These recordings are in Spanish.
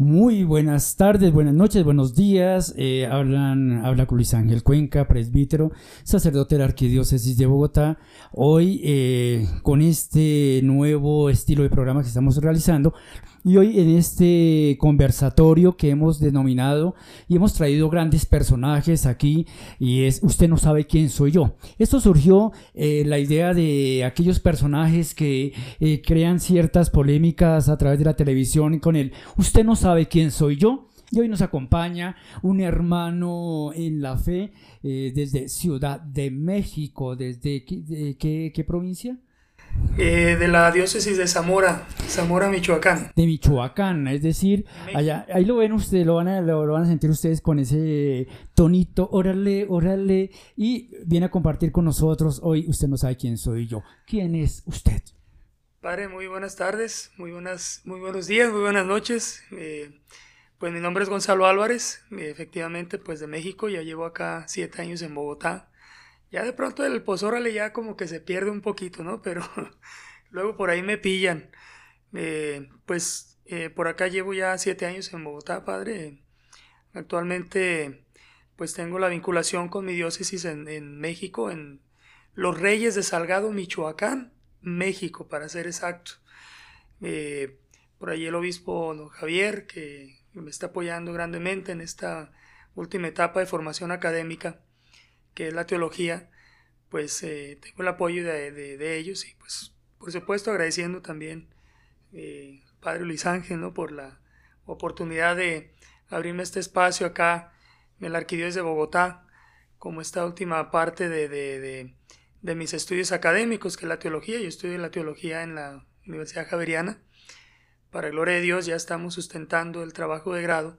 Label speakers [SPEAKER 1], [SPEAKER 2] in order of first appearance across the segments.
[SPEAKER 1] Muy buenas tardes, buenas noches, buenos días. Eh, hablan, habla con Luis Ángel Cuenca, presbítero, sacerdote de la Arquidiócesis de Bogotá. Hoy, eh, con este nuevo estilo de programa que estamos realizando, y hoy en este conversatorio que hemos denominado y hemos traído grandes personajes aquí y es Usted no sabe quién soy yo. Esto surgió eh, la idea de aquellos personajes que eh, crean ciertas polémicas a través de la televisión con el Usted no sabe quién soy yo. Y hoy nos acompaña un hermano en la fe eh, desde Ciudad de México. ¿Desde qué provincia?
[SPEAKER 2] Eh, de la diócesis de Zamora, Zamora, Michoacán.
[SPEAKER 1] De Michoacán, es decir, allá, ahí lo ven ustedes, lo van, a, lo, van a sentir ustedes con ese tonito, órale, órale, y viene a compartir con nosotros. Hoy usted no sabe quién soy yo. ¿Quién es usted?
[SPEAKER 2] Padre, muy buenas tardes, muy, buenas, muy buenos días, muy buenas noches. Eh, pues mi nombre es Gonzalo Álvarez, efectivamente, pues de México, ya llevo acá siete años en Bogotá. Ya de pronto el pozórale ya como que se pierde un poquito, ¿no? Pero luego por ahí me pillan. Eh, pues eh, por acá llevo ya siete años en Bogotá, padre. Actualmente pues tengo la vinculación con mi diócesis en, México, en Los Reyes de Salgado, Michoacán, México, para ser exacto. Eh, por ahí el obispo don Javier, que me está apoyando grandemente en esta última etapa de formación académica que es la teología, pues eh, tengo el apoyo de, ellos y pues por supuesto agradeciendo también eh, Padre Luis Ángel ¿no? por la oportunidad de abrirme este espacio acá en la Arquidiócesis de Bogotá como esta última parte de, de, mis estudios académicos, que es la teología. Yo estudio la teología en la Universidad Javeriana. Para gloria de Dios ya estamos sustentando el trabajo de grado.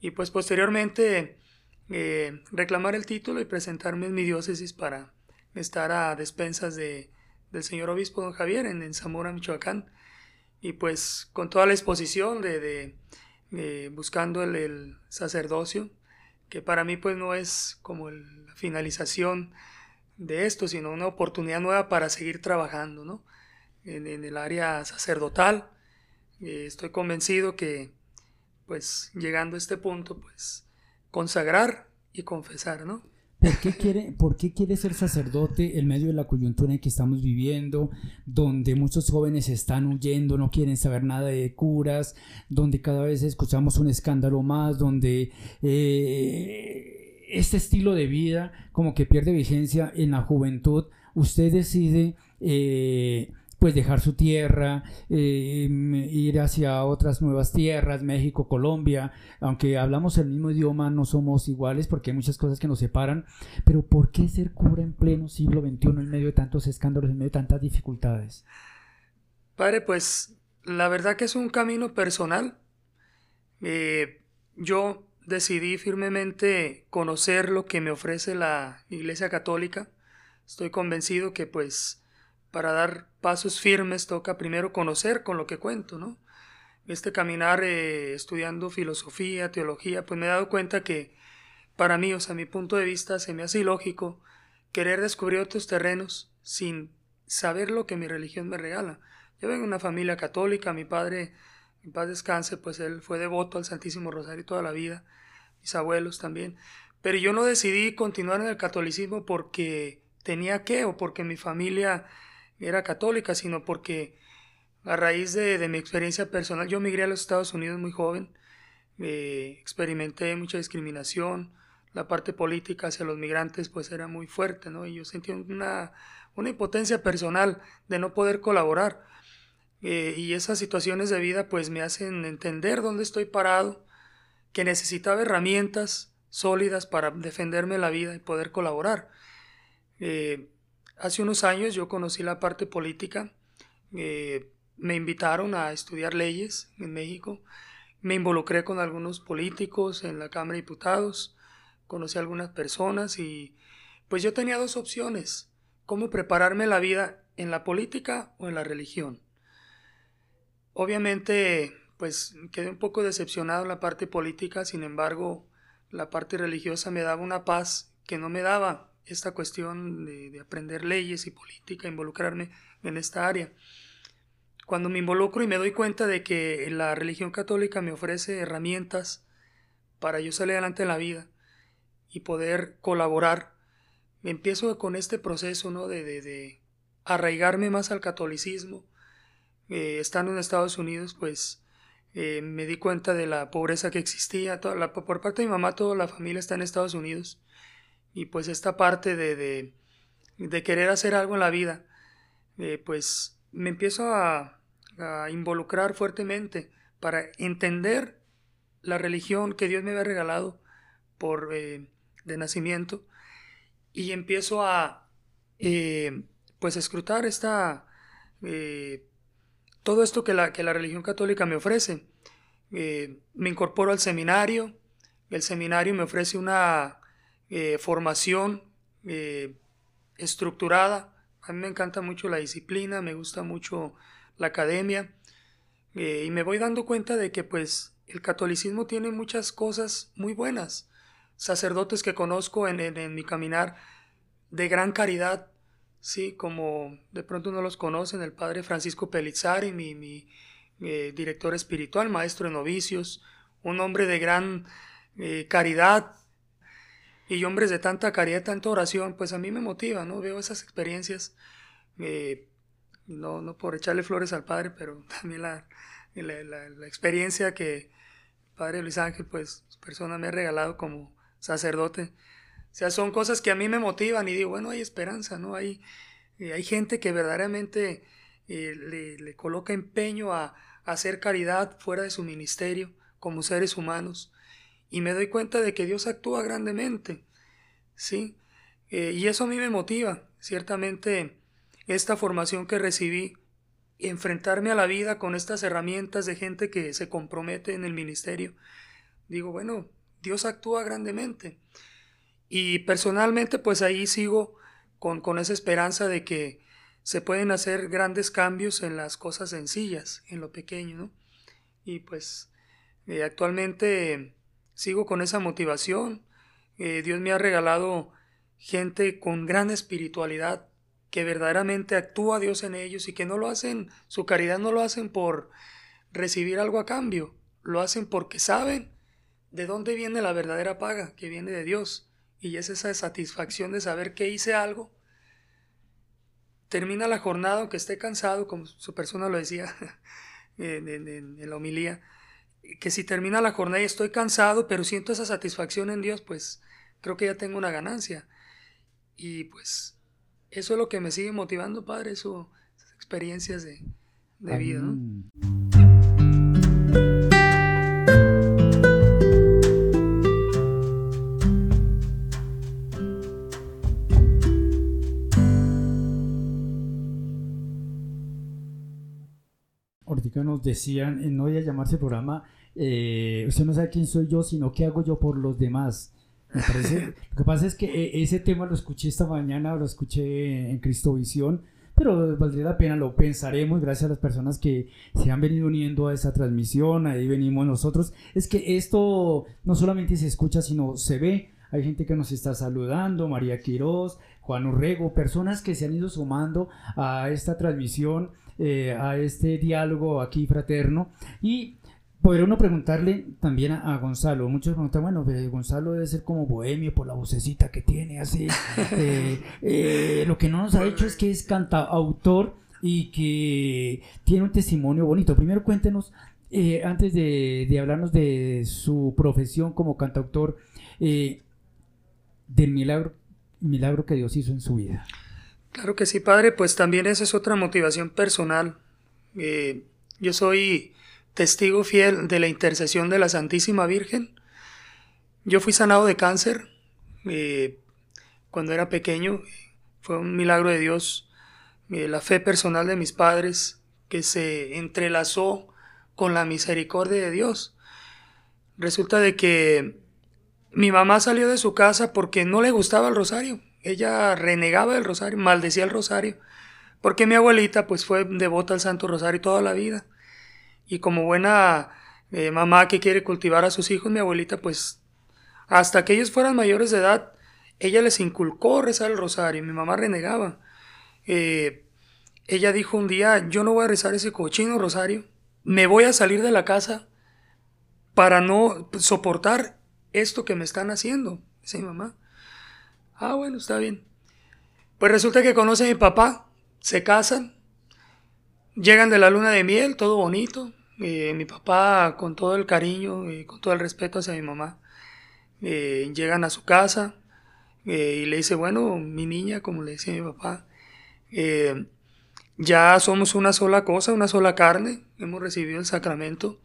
[SPEAKER 2] Y pues posteriormente eh, reclamar el título y presentarme en mi diócesis para estar a despensas de, del señor obispo don Javier en, Zamora, Michoacán. Y pues con toda la exposición de, buscando el, sacerdocio, que para mí pues no es como la finalización de esto, sino una oportunidad nueva para seguir trabajando ¿no? en, el área sacerdotal. Eh, estoy convencido que pues llegando a este punto pues consagrar y confesar, ¿no?
[SPEAKER 1] ¿Por qué, quiere, ¿Por qué quiere ser sacerdote en medio de la coyuntura en que estamos viviendo, donde muchos jóvenes están huyendo, no quieren saber nada de curas, donde cada vez escuchamos un escándalo más, donde eh, este estilo de vida como que pierde vigencia en la juventud? Usted decide... Eh, pues dejar su tierra, eh, ir hacia otras nuevas tierras, México, Colombia, aunque hablamos el mismo idioma, no somos iguales porque hay muchas cosas que nos separan, pero ¿por qué ser cura en pleno siglo XXI en medio de tantos escándalos, en medio de tantas dificultades?
[SPEAKER 2] Padre, pues la verdad que es un camino personal. Eh, yo decidí firmemente conocer lo que me ofrece la Iglesia Católica. Estoy convencido que pues para dar pasos firmes toca primero conocer con lo que cuento, ¿no? Este caminar eh, estudiando filosofía, teología, pues me he dado cuenta que para mí, o sea, mi punto de vista, se me hace ilógico querer descubrir otros terrenos sin saber lo que mi religión me regala. Yo vengo de una familia católica, mi padre, en paz descanse, pues él fue devoto al Santísimo Rosario toda la vida, mis abuelos también. Pero yo no decidí continuar en el catolicismo porque tenía que o porque mi familia era católica, sino porque a raíz de, mi experiencia personal, yo migré a los Estados Unidos muy joven, eh, experimenté mucha discriminación, la parte política hacia los migrantes pues era muy fuerte, ¿no? Y yo sentí una, una impotencia personal de no poder colaborar. Eh, y esas situaciones de vida pues me hacen entender dónde estoy parado, que necesitaba herramientas sólidas para defenderme la vida y poder colaborar. Eh, Hace unos años yo conocí la parte política, eh, me invitaron a estudiar leyes en México, me involucré con algunos políticos en la Cámara de Diputados, conocí a algunas personas y pues yo tenía dos opciones, cómo prepararme la vida en la política o en la religión. Obviamente pues quedé un poco decepcionado en la parte política, sin embargo la parte religiosa me daba una paz que no me daba esta cuestión de, aprender leyes y política, involucrarme en esta área. cuando me involucro y me doy cuenta de que la religión católica me ofrece herramientas para yo salir adelante en la vida y poder colaborar, me empiezo con este proceso ¿no? de, de, arraigarme más al catolicismo. Eh, estando en Estados Unidos, pues eh, me di cuenta de la pobreza que existía. Por parte de mi mamá, toda la familia está en Estados Unidos. Y pues esta parte de, de, querer hacer algo en la vida, eh, pues me empiezo a, involucrar fuertemente para entender la religión que Dios me había regalado por de nacimiento y empiezo a pues escrutar esta todo esto que la, que la religión católica me ofrece me incorporo al seminario el seminario me ofrece una formación estructurada a mí me encanta mucho la disciplina me gusta mucho la academia, eh, y me voy dando cuenta de que pues el catolicismo tiene muchas cosas muy buenas. Sacerdotes que conozco en, mi caminar de gran caridad, sí, como de pronto no los conocen, el padre Francisco Pelizzari, mi, mi eh, director espiritual, maestro de novicios, un hombre de gran eh, caridad, y hombres de tanta caridad, tanta oración, pues a mí me motiva, ¿no? Veo esas experiencias no, no por echarle flores al padre, pero también la, la, experiencia que el padre Luis Ángel, pues, persona me ha regalado como sacerdote. O sea, son cosas que a mí me motivan y digo, bueno, hay esperanza, ¿no? Hay, eh, hay gente que verdaderamente eh, le, coloca empeño a, hacer caridad fuera de su ministerio como seres humanos. Y me doy cuenta de que Dios actúa grandemente, ¿sí? Eh, y eso a mí me motiva. Ciertamente esta formación que recibí, enfrentarme a la vida con estas herramientas de gente que se compromete en el ministerio, digo, bueno, Dios actúa grandemente. Y personalmente, pues ahí sigo con, con esa esperanza de que se pueden hacer grandes cambios en las cosas sencillas, en lo pequeño, ¿no? Y pues eh, actualmente sigo con esa motivación. Eh, Dios me ha regalado gente con gran espiritualidad, que verdaderamente actúa Dios en ellos y que no lo hacen, su caridad no lo hacen por recibir algo a cambio, lo hacen porque saben de dónde viene la verdadera paga, que viene de Dios. Y es esa satisfacción de saber que hice algo. Termina la jornada, aunque esté cansado, como su persona lo decía en, la homilía, que si termina la jornada y estoy cansado, pero siento esa satisfacción en Dios, pues creo que ya tengo una ganancia. Y pues eso es lo que me sigue motivando, Padre, eso, esas experiencias de, vida. ¿no?
[SPEAKER 1] Ahorita nos decían, no voy a llamarse programa, eh, usted no sabe quién soy yo, sino qué hago yo por los demás lo que pasa es que eh, ese tema lo escuché esta mañana, lo escuché en Cristovisión, pero valdría la pena, lo pensaremos gracias a las personas que se han venido uniendo a esa transmisión, ahí venimos nosotros. Es que esto no solamente se escucha, sino se ve. Hay gente que nos está saludando, María Quiroz, Juan Urrego, personas que se han ido sumando a esta transmisión, eh, a este diálogo aquí fraterno. Y Podría uno preguntarle también a, Gonzalo. Muchos preguntan, bueno, Gonzalo debe ser como bohemio por la vocecita que tiene, así. Eh, eh, lo que no nos ha dicho es que es cantautor y que tiene un testimonio bonito. Primero cuéntenos, eh, antes de, hablarnos de su profesión como cantautor, del milagro, milagro que Dios hizo en su vida.
[SPEAKER 2] Claro que sí, padre, pues también esa es otra motivación personal. yo soy testigo fiel de la intercesión de la Santísima Virgen. Yo fui sanado de cáncer eh, cuando era pequeño. Fue un milagro de Dios. Eh, la fe personal de mis padres que se entrelazó con la misericordia de Dios. Resulta de que mi mamá salió de su casa porque no le gustaba el rosario. Ella renegaba del rosario, maldecía el rosario, porque mi abuelita pues fue devota al Santo Rosario toda la vida. Y como buena eh, mamá que quiere cultivar a sus hijos, mi abuelita, pues hasta que ellos fueran mayores de edad, ella les inculcó rezar el rosario. Mi mamá renegaba. Eh, ella dijo un día, yo no voy a rezar ese cochino rosario, me voy a salir de la casa para no soportar esto que me están haciendo. Dice mi mamá. Ah, bueno, está bien. Pues resulta que conoce a mi papá, se casan, llegan de la luna de miel, todo bonito. Eh, mi papá, con todo el cariño y con todo el respeto hacia mi mamá, eh, llegan a su casa eh, y le dice, bueno, mi niña, como le decía mi papá, ya somos una sola cosa, una sola carne, hemos recibido el sacramento.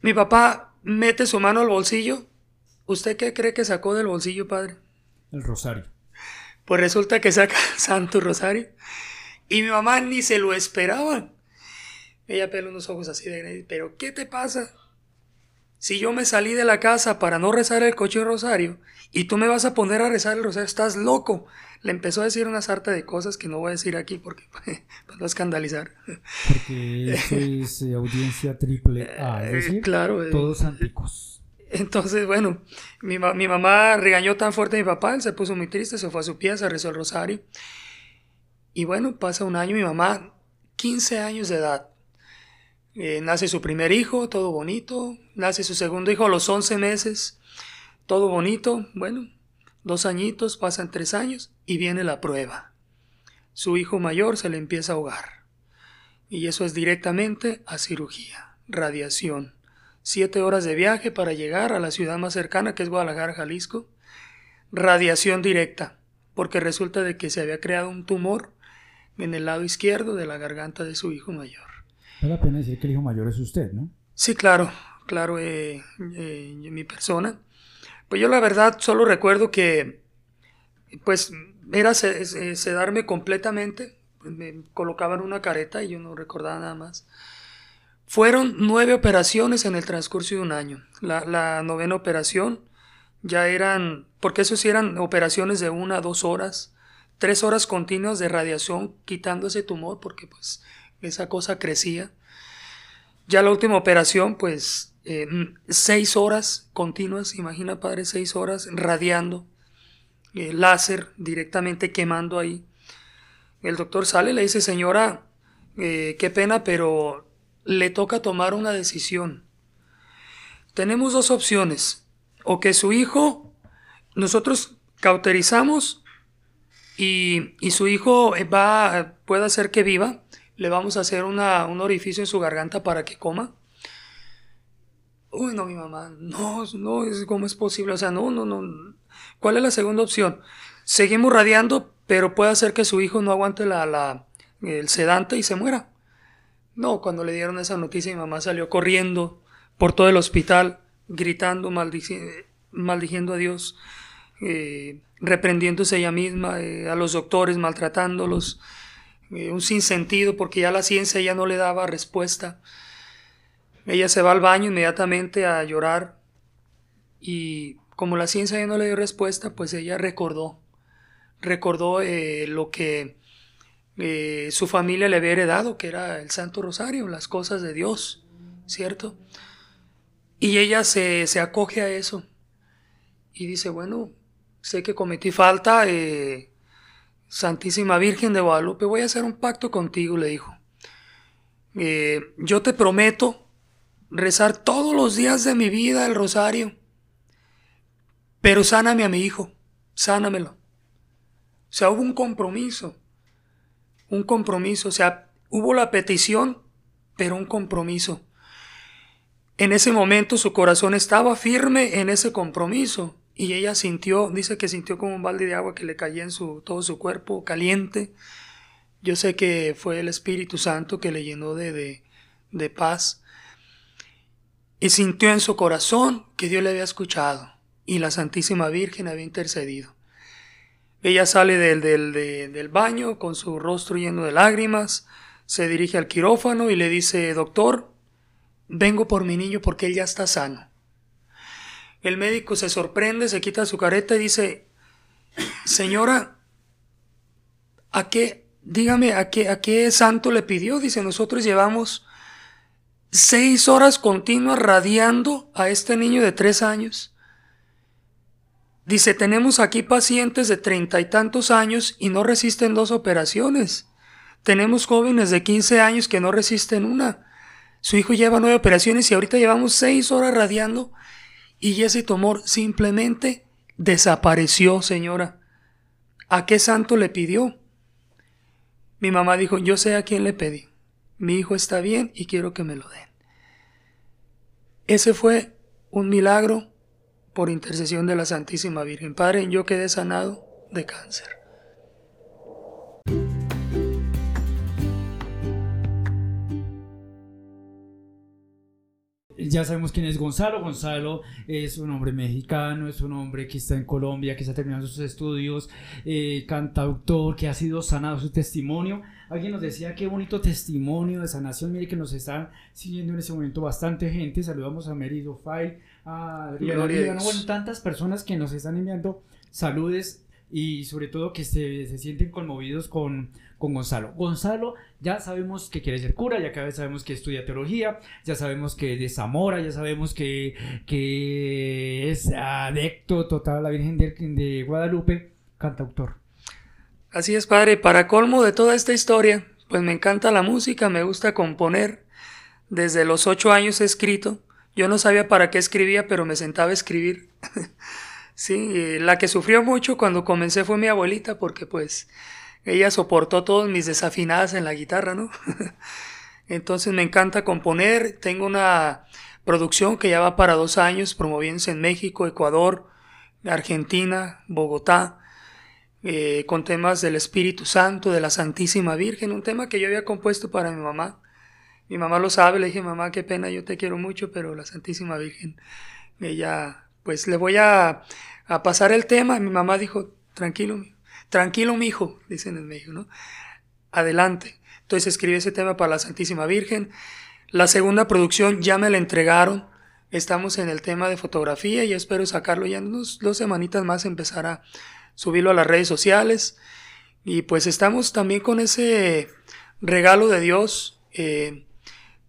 [SPEAKER 2] Mi papá mete su mano al bolsillo. ¿Usted qué cree que sacó del bolsillo, padre?
[SPEAKER 1] El rosario.
[SPEAKER 2] Pues resulta que saca el Santo Rosario. Y mi mamá ni se lo esperaba. Ella peló unos ojos así de pero ¿qué te pasa? Si yo me salí de la casa para no rezar el coche rosario y tú me vas a poner a rezar el rosario, estás loco. Le empezó a decir una sarta de cosas que no voy a decir aquí porque para no escandalizar.
[SPEAKER 1] Porque es eh, audiencia triple A, es decir, claro, eh, todos anticos.
[SPEAKER 2] Entonces, bueno, mi, mamá regañó tan fuerte a mi papá, él se puso muy triste, se fue a su pieza, rezó el rosario. Y bueno, pasa un año, mi mamá, 15 años de edad, eh, nace su primer hijo, todo bonito. Nace su segundo hijo a los 11 meses, todo bonito. Bueno, dos añitos, pasan tres años y viene la prueba. Su hijo mayor se le empieza a ahogar. Y eso es directamente a cirugía, radiación. Siete horas de viaje para llegar a la ciudad más cercana, que es Guadalajara, Jalisco. Radiación directa, porque resulta de que se había creado un tumor en el lado izquierdo de la garganta de su hijo mayor.
[SPEAKER 1] Vale la pena decir que el hijo mayor es usted, ¿no?
[SPEAKER 2] Sí, claro, claro, eh, eh, mi persona. Pues yo la verdad solo recuerdo que, pues, era sedarme completamente. Me colocaban una careta y yo no recordaba nada más. Fueron nueve operaciones en el transcurso de un año. La, novena operación ya eran, porque eso sí eran operaciones de una a dos horas, tres horas continuas de radiación quitando ese tumor, porque pues esa cosa crecía. Ya la última operación, pues eh, seis horas continuas, imagina padre, seis horas radiando, eh, láser directamente quemando ahí. El doctor sale y le dice, señora, eh, qué pena, pero le toca tomar una decisión. Tenemos dos opciones, o que su hijo, nosotros cauterizamos y, y su hijo va, puede hacer que viva, le vamos a hacer un orificio en su garganta para que coma. Uy, no, mi mamá, no, no, ¿cómo es posible? O sea, no, no, no. ¿Cuál es la segunda opción? Seguimos radiando, pero puede hacer que su hijo no aguante la, la, el sedante y se muera. No, cuando le dieron esa noticia, mi mamá salió corriendo por todo el hospital, gritando, maldiciendo a Dios, eh, reprendiéndose ella misma, eh, a los doctores, maltratándolos. Eh, un sinsentido porque ya la ciencia ya no le daba respuesta. Ella se va al baño inmediatamente a llorar y como la ciencia ya no le dio respuesta, pues ella recordó, recordó eh, lo que eh, su familia le había heredado, que era el Santo Rosario, las cosas de Dios, ¿cierto? Y ella se, se acoge a eso y dice, bueno, sé que cometí falta, Santísima Virgen de Guadalupe, voy a hacer un pacto contigo, le dijo. Eh, yo te prometo rezar todos los días de mi vida el rosario, pero sáname a mi hijo, sánamelo. O sea, hubo un compromiso, un compromiso, o sea, hubo la petición, pero un compromiso. En ese momento su corazón estaba firme en ese compromiso y ella sintió, dice que sintió como un balde de agua que le caía en su, todo su cuerpo caliente. Yo sé que fue el Espíritu Santo que le llenó de, de, de paz. Y sintió en su corazón que Dios le había escuchado y la Santísima Virgen había intercedido. Ella sale del, del, del, baño con su rostro lleno de lágrimas, se dirige al quirófano y le dice, doctor, vengo por mi niño porque él ya está sano. El médico se sorprende, se quita su careta y dice, señora, ¿a qué, dígame, a qué, a qué santo le pidió? Dice, nosotros llevamos seis horas continuas radiando a este niño de tres años. Dice, tenemos aquí pacientes de treinta y tantos años y no resisten dos operaciones. Tenemos jóvenes de 15 años que no resisten una. Su hijo lleva nueve operaciones y ahorita llevamos seis horas radiando y ese tumor simplemente desapareció, señora. ¿A qué santo le pidió? Mi mamá dijo, yo sé a quién le pedí. Mi hijo está bien y quiero que me lo den. Ese fue un milagro por intercesión de la Santísima Virgen. Padre, yo quedé sanado de cáncer.
[SPEAKER 1] ya sabemos quién es Gonzalo. Gonzalo es un hombre mexicano, es un hombre que está en Colombia, que está terminando sus estudios, eh, cantautor, que ha sido sanado su testimonio. Alguien nos decía qué bonito testimonio de sanación. Mire que nos están siguiendo en ese momento bastante gente. Saludamos a Merido Fay, a Adriana bueno, tantas personas que nos están enviando saludes y sobre todo que se, se sienten conmovidos con, con Gonzalo. Gonzalo, ya sabemos que quiere ser cura, ya cada vez sabemos que estudia teología, ya sabemos que es de Zamora, ya sabemos que, que es adecto total a la Virgen de, de Guadalupe, cantautor.
[SPEAKER 2] Así es, padre. Para colmo de toda esta historia, pues me encanta la música, me gusta componer. Desde los ocho años he escrito. Yo no sabía para qué escribía, pero me sentaba a escribir. sí, la que sufrió mucho cuando comencé fue mi abuelita, porque pues ella soportó todas mis desafinadas en la guitarra, ¿no? Entonces me encanta componer, tengo una producción que ya va para dos años, promoviéndose en México, Ecuador, Argentina, Bogotá, eh, con temas del Espíritu Santo, de la Santísima Virgen, un tema que yo había compuesto para mi mamá. Mi mamá lo sabe, le dije, mamá, qué pena, yo te quiero mucho, pero la Santísima Virgen, ella, pues le voy a, a pasar el tema. Mi mamá dijo, tranquilo, Tranquilo, mi hijo, dicen en México, ¿no? Adelante. Entonces escribí ese tema para la Santísima Virgen. La segunda producción ya me la entregaron. Estamos en el tema de fotografía y espero sacarlo ya en unas dos semanitas más, empezar a subirlo a las redes sociales. Y pues estamos también con ese regalo de Dios. Eh,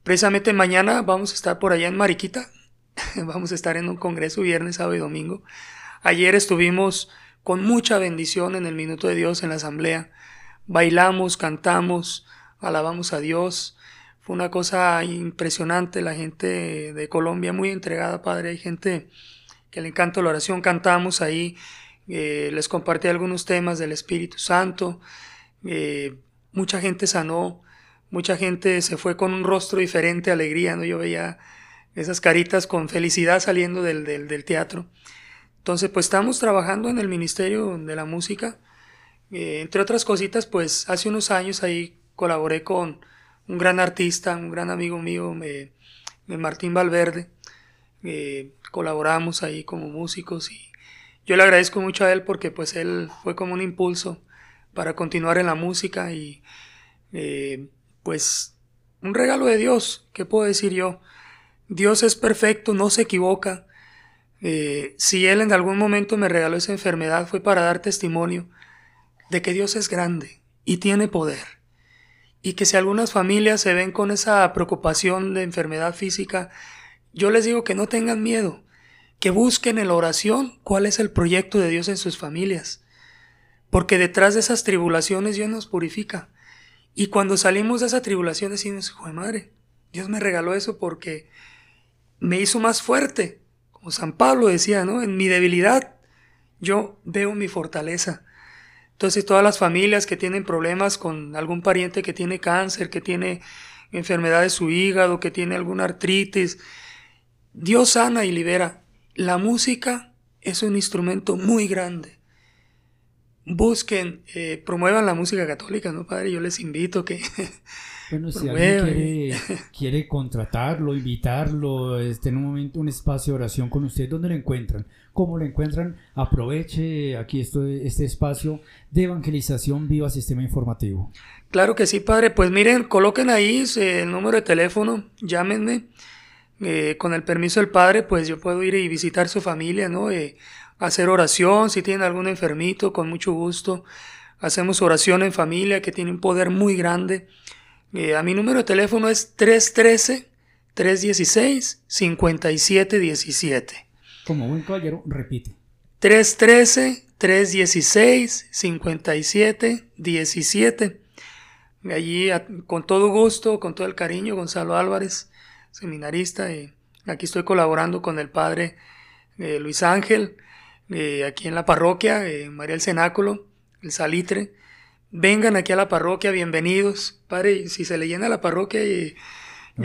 [SPEAKER 2] precisamente mañana vamos a estar por allá en Mariquita. vamos a estar en un congreso viernes, sábado y domingo. Ayer estuvimos con mucha bendición en el minuto de Dios en la asamblea. Bailamos, cantamos, alabamos a Dios. Fue una cosa impresionante, la gente de Colombia muy entregada, Padre. Hay gente que le encanta la oración, cantamos ahí, eh, les compartí algunos temas del Espíritu Santo. Eh, mucha gente sanó, mucha gente se fue con un rostro diferente, alegría, ¿no? Yo veía esas caritas con felicidad saliendo del, del, teatro. Entonces, pues estamos trabajando en el Ministerio de la Música. Eh, entre otras cositas, pues hace unos años ahí colaboré con un gran artista, un gran amigo mío, eh, Martín Valverde. Eh, colaboramos ahí como músicos y yo le agradezco mucho a él porque pues él fue como un impulso para continuar en la música y pues un regalo de Dios, ¿qué puedo decir yo? Dios es perfecto, no se equivoca eh, si Él en algún momento me regaló esa enfermedad fue para dar testimonio de que Dios es grande y tiene poder. Y que si algunas familias se ven con esa preocupación de enfermedad física, yo les digo que no tengan miedo, que busquen en la oración cuál es el proyecto de Dios en sus familias. Porque detrás de esas tribulaciones Dios nos purifica. Y cuando salimos de esa tribulación decimos, joder madre, Dios me regaló eso porque me hizo más fuerte, como San Pablo decía, ¿no? En mi debilidad yo veo mi fortaleza. Entonces todas las familias que tienen problemas con algún pariente que tiene cáncer, que tiene enfermedad de su hígado, que tiene alguna artritis, Dios sana y libera. La música es un instrumento muy grande. Busquen, eh, promuevan la música católica, ¿no, padre? Yo les invito que
[SPEAKER 1] Bueno, si alguien quiere, contratarlo, invitarlo, este, en un momento un espacio de oración con usted, ¿dónde lo encuentran? ¿Cómo lo encuentran? Aproveche aquí esto, este espacio de evangelización viva sistema informativo.
[SPEAKER 2] Claro que sí, padre. Pues miren, coloquen ahí el número de teléfono, llámenme. Eh, con el permiso del padre, pues yo puedo ir y visitar su familia, ¿no? Eh, hacer oración, si tienen algún enfermito, con mucho gusto. Hacemos oración en familia que tiene un poder muy grande. Eh, a mi número de teléfono es 313-316-5717.
[SPEAKER 1] Como buen caballero, repite.
[SPEAKER 2] 313-316-5717. allí con todo gusto, con todo el cariño, Gonzalo Álvarez, seminarista, y aquí estoy colaborando con el padre eh, Luis Ángel, eh, aquí en la parroquia, eh, María el Cenáculo, el Salitre. Vengan aquí a la parroquia, bienvenidos. Padre, si se le llena la parroquia y,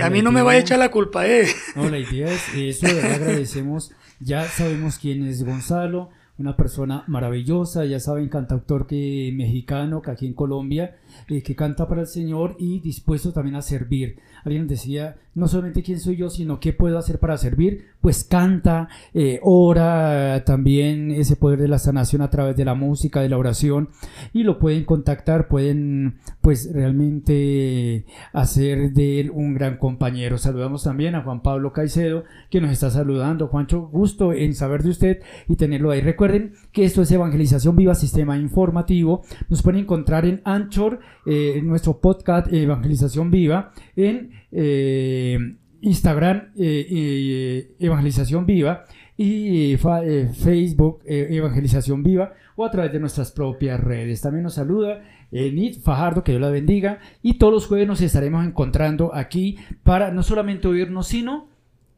[SPEAKER 2] a mí no me vaya a echar la culpa, eh.
[SPEAKER 1] No, la idea es eso, le agradecemos. Ya sabemos quién es Gonzalo, una persona maravillosa, ya saben, cantautor que, mexicano, que aquí en Colombia, eh, que canta para el Señor y dispuesto también a servir. Alguien decía, no solamente quién soy yo, sino qué puedo hacer para servir, pues canta, eh, ora también ese poder de la sanación a través de la música, de la oración, y lo pueden contactar, pueden pues realmente hacer de él un gran compañero. Saludamos también a Juan Pablo Caicedo, que nos está saludando. Juancho, gusto en saber de usted y tenerlo ahí. Recuerden que esto es Evangelización Viva, Sistema Informativo. Nos pueden encontrar en Anchor, eh, nuestro podcast Evangelización Viva, en eh, Instagram eh, Evangelización Viva y Facebook Evangelización Viva o a través de nuestras propias redes. También nos saluda Nid Fajardo, que Dios la bendiga. Y todos los jueves nos estaremos encontrando aquí para no solamente oírnos, sino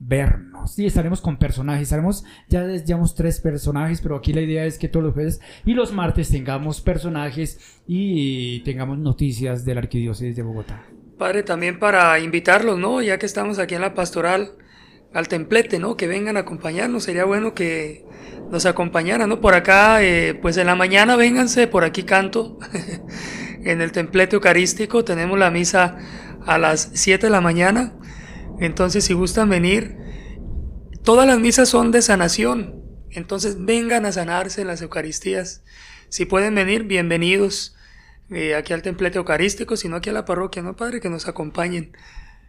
[SPEAKER 1] vernos. Y estaremos con personajes. Estaremos, ya llevamos tres personajes, pero aquí la idea es que todos los jueves y los martes tengamos personajes y tengamos noticias de la Arquidiócesis de Bogotá.
[SPEAKER 2] Padre, también para invitarlos, ¿no? Ya que estamos aquí en la pastoral, al templete, ¿no? Que vengan a acompañarnos. Sería bueno que nos acompañaran, ¿no? Por acá, eh, pues en la mañana vénganse, por aquí canto. en el templete eucarístico tenemos la misa a las 7 de la mañana entonces, si gustan venir, todas las misas son de sanación. Entonces, vengan a sanarse en las Eucaristías. Si pueden venir, bienvenidos eh, aquí al templete eucarístico, sino aquí a la parroquia, ¿no, Padre? Que nos acompañen.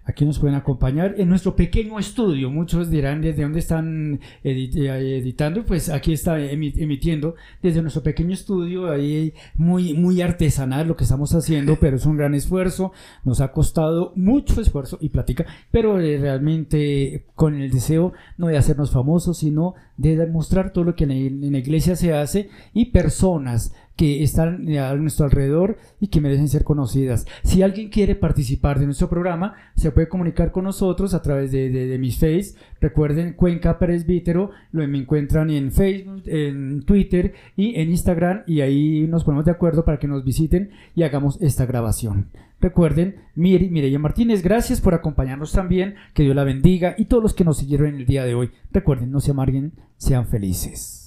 [SPEAKER 1] Aquí nos pueden acompañar en nuestro pequeño estudio. Muchos dirán desde dónde están eh, editando. Pues aquí está emitiendo desde nuestro pequeño estudio. Ahí muy, muy artesanal lo que estamos haciendo, pero es un gran esfuerzo. Nos ha costado mucho esfuerzo y platica, pero eh, realmente con el deseo no de hacernos famosos, sino de demostrar todo lo que en la iglesia se hace y personas que están a nuestro alrededor y que merecen ser conocidas. Si alguien quiere participar de nuestro programa, se puede comunicar con nosotros a través de, de, mis face. Recuerden Cuenca Presbítero, lo me encuentran en Facebook, en Twitter y en Instagram y ahí nos ponemos de acuerdo para que nos visiten y hagamos esta grabación. Recuerden, Miri, Mireya Martínez, gracias por acompañarnos también, que Dios la bendiga y todos los que nos siguieron en el día de hoy. Recuerden, no se amarguen, sean felices.